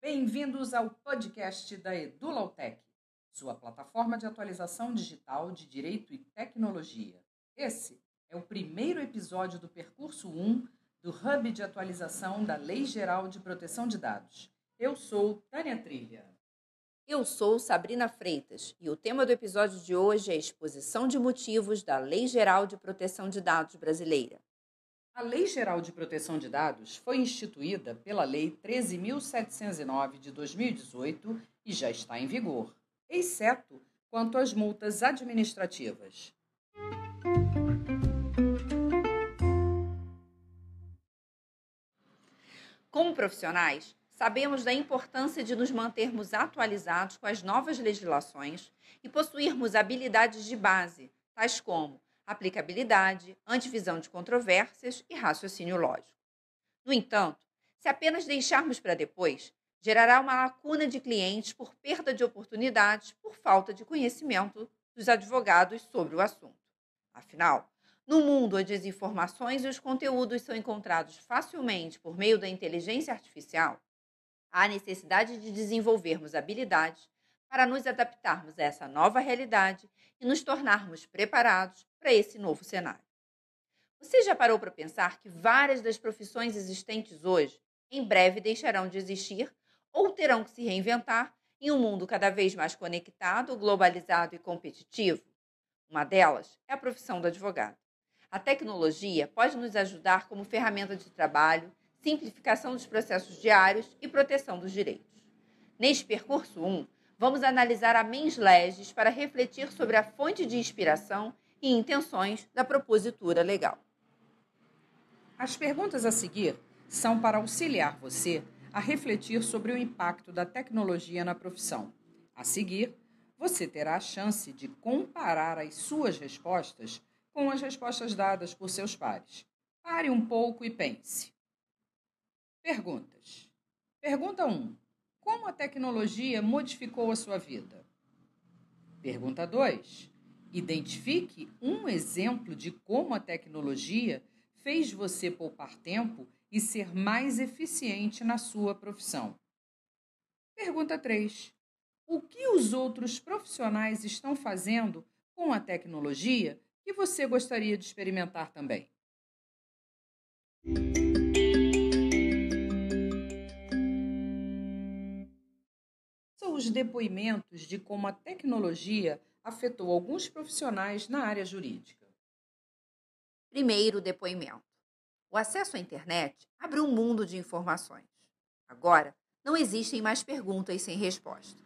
Bem-vindos ao podcast da EduLautec, sua plataforma de atualização digital de Direito e Tecnologia. Esse é o primeiro episódio do percurso 1 do Hub de Atualização da Lei Geral de Proteção de Dados. Eu sou Tânia Trilha. Eu sou Sabrina Freitas e o tema do episódio de hoje é a exposição de motivos da Lei Geral de Proteção de Dados brasileira. A Lei Geral de Proteção de Dados foi instituída pela Lei 13.709 de 2018 e já está em vigor, exceto quanto às multas administrativas. Como profissionais, sabemos da importância de nos mantermos atualizados com as novas legislações e possuirmos habilidades de base, tais como aplicabilidade, antivisão de controvérsias e raciocínio lógico. No entanto, se apenas deixarmos para depois, gerará uma lacuna de clientes por perda de oportunidades por falta de conhecimento dos advogados sobre o assunto. Afinal, no mundo onde as informações e os conteúdos são encontrados facilmente por meio da inteligência artificial, há necessidade de desenvolvermos habilidades para nos adaptarmos a essa nova realidade e nos tornarmos preparados para esse novo cenário. Você já parou para pensar que várias das profissões existentes hoje em breve deixarão de existir ou terão que se reinventar em um mundo cada vez mais conectado, globalizado e competitivo? Uma delas é a profissão do advogado. A tecnologia pode nos ajudar como ferramenta de trabalho, simplificação dos processos diários e proteção dos direitos. Neste percurso 1, vamos analisar a mens legis para refletir sobre a fonte de inspiração e intenções da propositura legal. As perguntas a seguir são para auxiliar você a refletir sobre o impacto da tecnologia na profissão. A seguir, você terá a chance de comparar as suas respostas com as respostas dadas por seus pares. Pare um pouco e pense. Perguntas. Pergunta 1. Como a tecnologia modificou a sua vida? Pergunta 2. Identifique um exemplo de como a tecnologia fez você poupar tempo e ser mais eficiente na sua profissão. Pergunta 3. O que os outros profissionais estão fazendo com a tecnologia que você gostaria de experimentar também? Os depoimentos de como a tecnologia afetou alguns profissionais na área jurídica. Primeiro depoimento. O acesso à internet abre um mundo de informações. Agora, não existem mais perguntas sem resposta.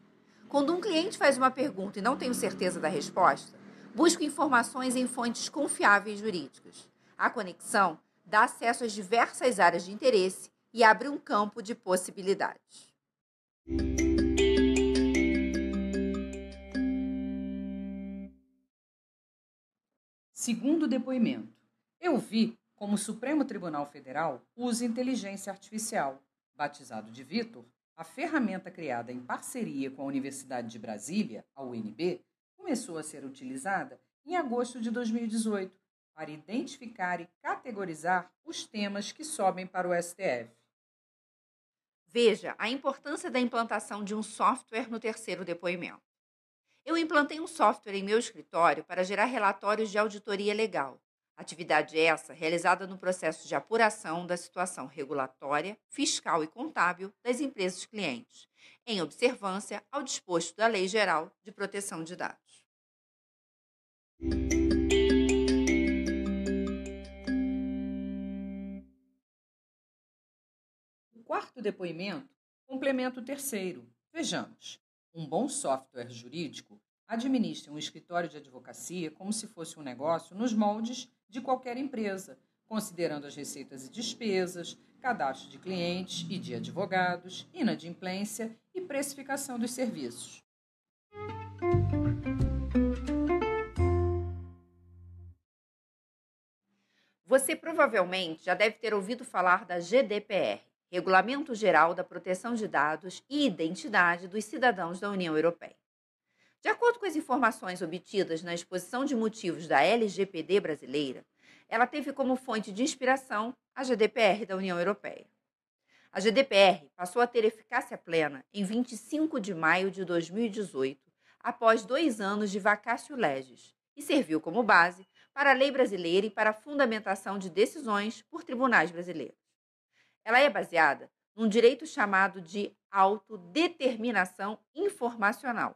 Quando um cliente faz uma pergunta e não tem certeza da resposta, busca informações em fontes confiáveis jurídicas. A conexão dá acesso às diversas áreas de interesse e abre um campo de possibilidades. Segundo depoimento, eu vi como o Supremo Tribunal Federal usa inteligência artificial, batizado de Vitor, a ferramenta criada em parceria com a Universidade de Brasília, a UNB, começou a ser utilizada em agosto de 2018 para identificar e categorizar os temas que sobem para o STF. Veja a importância da implantação de um software no terceiro depoimento. Eu implantei um software em meu escritório para gerar relatórios de auditoria legal. Atividade essa realizada no processo de apuração da situação regulatória, fiscal e contábil das empresas clientes, em observância ao disposto da Lei Geral de Proteção de Dados. O quarto depoimento complementa o terceiro. Vejamos. Um bom software jurídico administra um escritório de advocacia como se fosse um negócio nos moldes de qualquer empresa, considerando as receitas e despesas, cadastro de clientes e de advogados, inadimplência e precificação dos serviços. Você provavelmente já deve ter ouvido falar da GDPR, Regulamento Geral da Proteção de Dados e Identidade dos Cidadãos da União Europeia. De acordo com as informações obtidas na exposição de motivos da LGPD brasileira, Ela teve como fonte de inspiração a GDPR da União Europeia. A GDPR passou a ter eficácia plena em 25 de maio de 2018, após dois anos de vacácio legis, e serviu como base para a lei brasileira e para a fundamentação de decisões por tribunais brasileiros. Ela é baseada num direito chamado de autodeterminação informacional,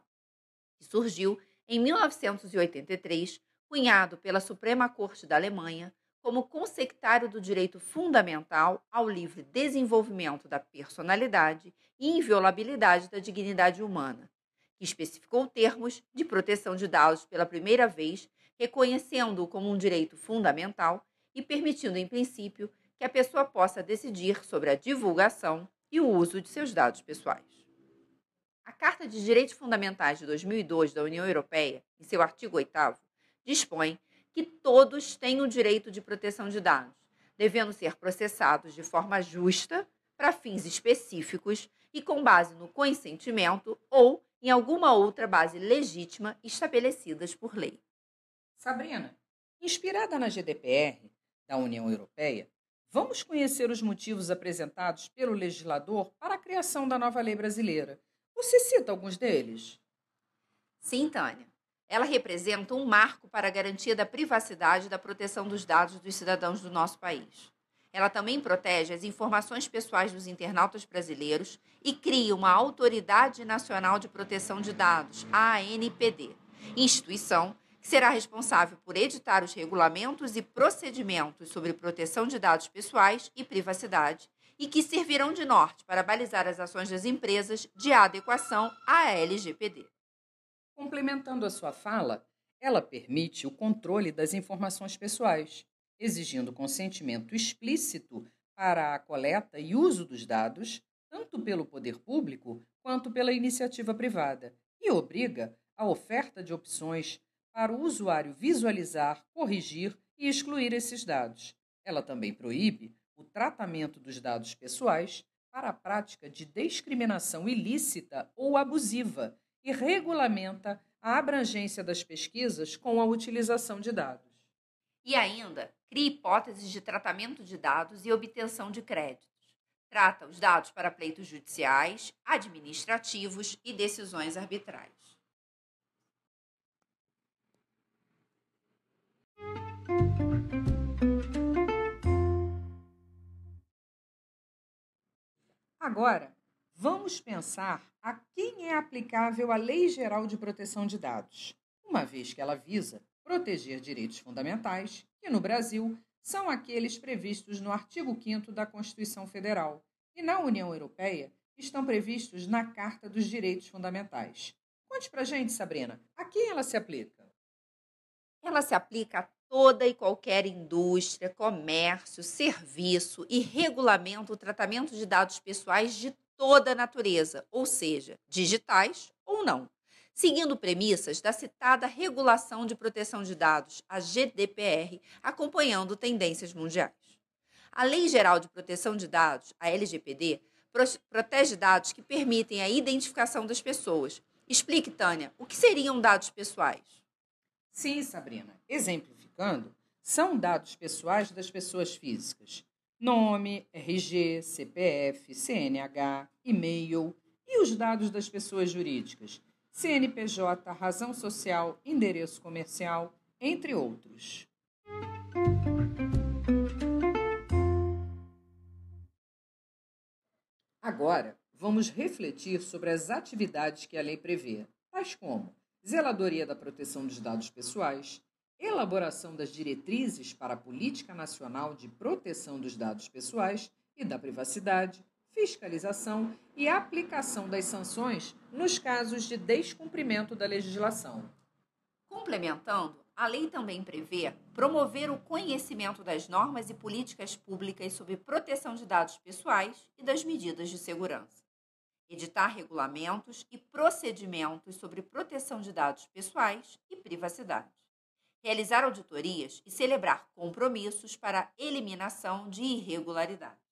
que surgiu em 1983, cunhado pela Suprema Corte da Alemanha como consectário do direito fundamental ao livre desenvolvimento da personalidade e inviolabilidade da dignidade humana, que especificou termos de proteção de dados pela primeira vez, reconhecendo-o como um direito fundamental e permitindo, em princípio, que a pessoa possa decidir sobre a divulgação e o uso de seus dados pessoais. A Carta de Direitos Fundamentais de 2002 da União Europeia, em seu artigo 8, dispõe que todos têm o direito de proteção de dados, devendo ser processados de forma justa, para fins específicos e com base no consentimento ou em alguma outra base legítima estabelecidas por lei. Sabrina, inspirada na GDPR da União Europeia, vamos conhecer os motivos apresentados pelo legislador para a criação da nova lei brasileira. Você cita alguns deles? Sim, Tânia. Ela representa um marco para a garantia da privacidade e da proteção dos dados dos cidadãos do nosso país. Ela também protege as informações pessoais dos internautas brasileiros e cria uma Autoridade Nacional de Proteção de Dados, a ANPD, instituição será responsável por editar os regulamentos e procedimentos sobre proteção de dados pessoais e privacidade e que servirão de norte para balizar as ações das empresas de adequação à LGPD. Complementando a sua fala, ela permite o controle das informações pessoais, exigindo consentimento explícito para a coleta e uso dos dados, tanto pelo poder público quanto pela iniciativa privada, e obriga a oferta de opções para o usuário visualizar, corrigir e excluir esses dados. Ela também proíbe o tratamento dos dados pessoais para a prática de discriminação ilícita ou abusiva e regulamenta a abrangência das pesquisas com a utilização de dados. E ainda cria hipóteses de tratamento de dados e obtenção de créditos. Trata os dados para pleitos judiciais, administrativos e decisões arbitrais. Agora, vamos pensar a quem é aplicável a Lei Geral de Proteção de Dados, uma vez que ela visa proteger direitos fundamentais, que no Brasil são aqueles previstos no artigo 5 da Constituição Federal e na União Europeia estão previstos na Carta dos Direitos Fundamentais. Conte pra gente, Sabrina, a quem ela se aplica? Ela se aplica a toda e qualquer indústria, comércio, serviço e regulamenta o tratamento de dados pessoais de toda a natureza, ou seja, digitais ou não, seguindo premissas da citada Regulação de Proteção de Dados, a GDPR, acompanhando tendências mundiais. A Lei Geral de Proteção de Dados, a LGPD, protege dados que permitem a identificação das pessoas. Explique, Tânia, o que seriam dados pessoais? Sim, Sabrina. Exemplo são dados pessoais das pessoas físicas: nome, RG, CPF, CNH, e-mail e os dados das pessoas jurídicas: CNPJ, razão social, endereço comercial, entre outros. Agora, vamos refletir sobre as atividades que a lei prevê, tais como zeladoria da proteção dos dados pessoais, elaboração das diretrizes para a Política Nacional de Proteção dos Dados Pessoais e da Privacidade, fiscalização e aplicação das sanções nos casos de descumprimento da legislação. Complementando, a lei também prevê promover o conhecimento das normas e políticas públicas sobre proteção de dados pessoais e das medidas de segurança. Editar regulamentos e procedimentos sobre proteção de dados pessoais e privacidade realizar auditorias e celebrar compromissos para eliminação de irregularidades.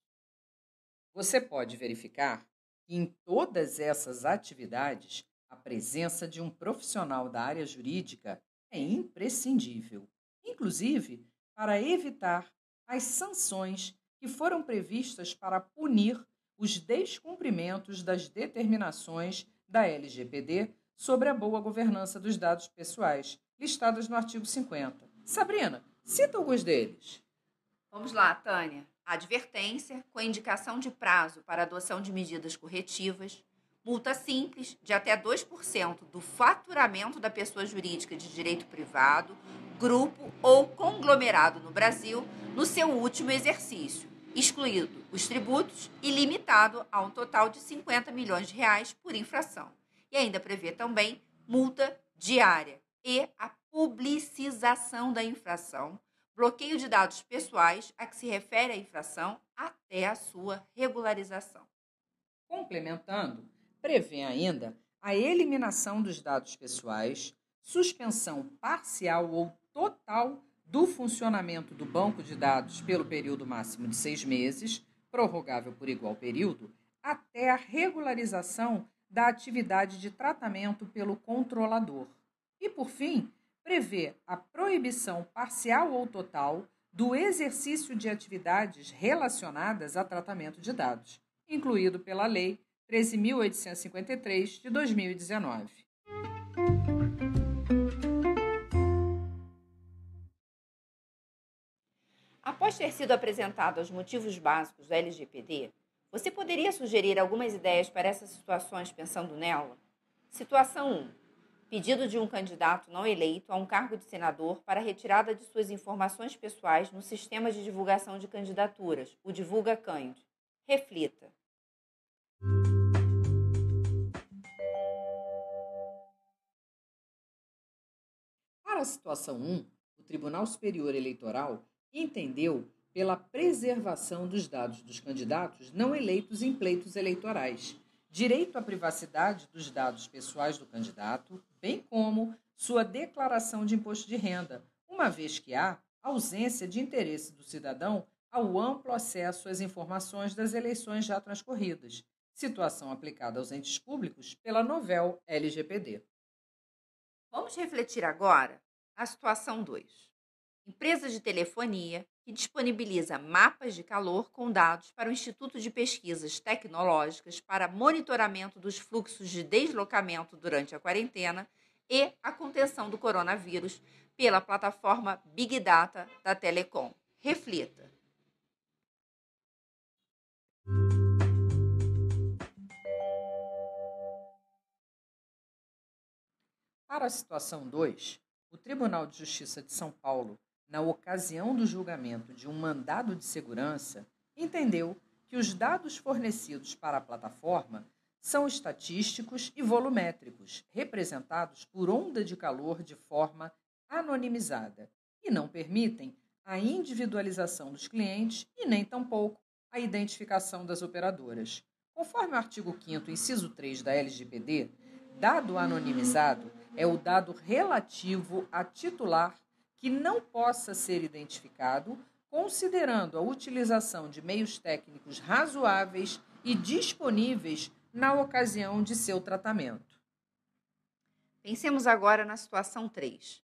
Você pode verificar que em todas essas atividades a presença de um profissional da área jurídica é imprescindível, inclusive para evitar as sanções que foram previstas para punir os descumprimentos das determinações da LGPD sobre a boa governança dos dados pessoais, listadas no artigo 50. Sabrina, cita alguns deles. Vamos lá, Tânia. Advertência, com indicação de prazo para adoção de medidas corretivas, multa simples de até 2% do faturamento da pessoa jurídica de direito privado, grupo ou conglomerado no Brasil no seu último exercício, excluído os tributos e limitado a um total de 50 milhões de reais por infração. E ainda prevê também multa diária e a publicização da infração, bloqueio de dados pessoais a que se refere a infração até a sua regularização. Complementando, prevê ainda a eliminação dos dados pessoais, suspensão parcial ou total do funcionamento do banco de dados pelo período máximo de seis meses, prorrogável por igual período, até a regularização da atividade de tratamento pelo controlador. E, por fim, prevê a proibição parcial ou total do exercício de atividades relacionadas a tratamento de dados, incluído pela Lei 13.853 de 2019. Após ter sido apresentado os motivos básicos do LGPD, você poderia sugerir algumas ideias para essas situações pensando nela? Situação 1. Pedido de um candidato não eleito a um cargo de senador para retirada de suas informações pessoais no sistema de divulgação de candidaturas, o Divulga Cand. Reflita. Para a situação 1, o Tribunal Superior Eleitoral entendeu pela preservação dos dados dos candidatos não eleitos em pleitos eleitorais, direito à privacidade dos dados pessoais do candidato, bem como sua declaração de imposto de renda, uma vez que há ausência de interesse do cidadão ao amplo acesso às informações das eleições já transcorridas, situação aplicada aos entes públicos pela novel LGPD. Vamos refletir agora a situação 2 empresa de telefonia que disponibiliza mapas de calor com dados para o Instituto de Pesquisas Tecnológicas para monitoramento dos fluxos de deslocamento durante a quarentena e a contenção do coronavírus pela plataforma Big Data da Telecom. Reflita. Para a situação 2, o Tribunal de Justiça de São Paulo na ocasião do julgamento de um mandado de segurança, entendeu que os dados fornecidos para a plataforma são estatísticos e volumétricos, representados por onda de calor de forma anonimizada, e não permitem a individualização dos clientes e nem tampouco a identificação das operadoras. Conforme o artigo 5 inciso 3 da LGPD, dado anonimizado é o dado relativo a titular que não possa ser identificado, considerando a utilização de meios técnicos razoáveis e disponíveis na ocasião de seu tratamento. Pensemos agora na situação 3.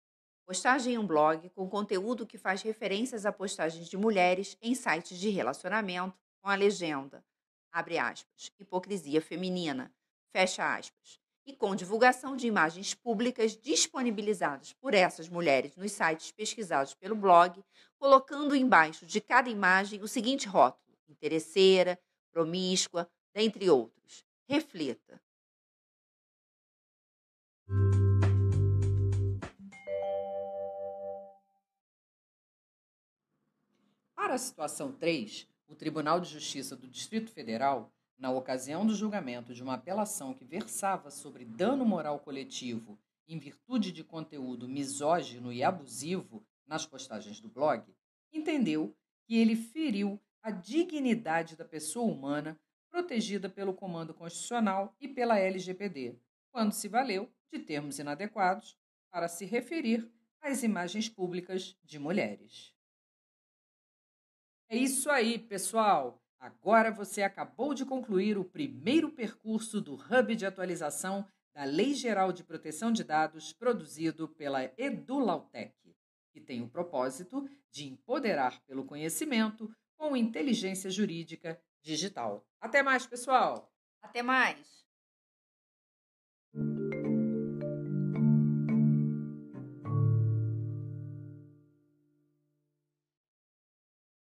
Postagem em um blog com conteúdo que faz referências a postagens de mulheres em sites de relacionamento com a legenda, abre aspas, hipocrisia feminina, fecha aspas, e com divulgação de imagens públicas disponibilizadas por essas mulheres nos sites pesquisados pelo blog, colocando embaixo de cada imagem o seguinte rótulo: interesseira, promíscua, dentre outros. Reflita. Para a situação 3, o Tribunal de Justiça do Distrito Federal na ocasião do julgamento de uma apelação que versava sobre dano moral coletivo em virtude de conteúdo misógino e abusivo nas postagens do blog, entendeu que ele feriu a dignidade da pessoa humana protegida pelo Comando Constitucional e pela LGPD, quando se valeu de termos inadequados para se referir às imagens públicas de mulheres. É isso aí, pessoal! Agora você acabou de concluir o primeiro percurso do Hub de Atualização da Lei Geral de Proteção de Dados produzido pela EduLautec, que tem o propósito de empoderar pelo conhecimento com inteligência jurídica digital. Até mais, pessoal! Até mais!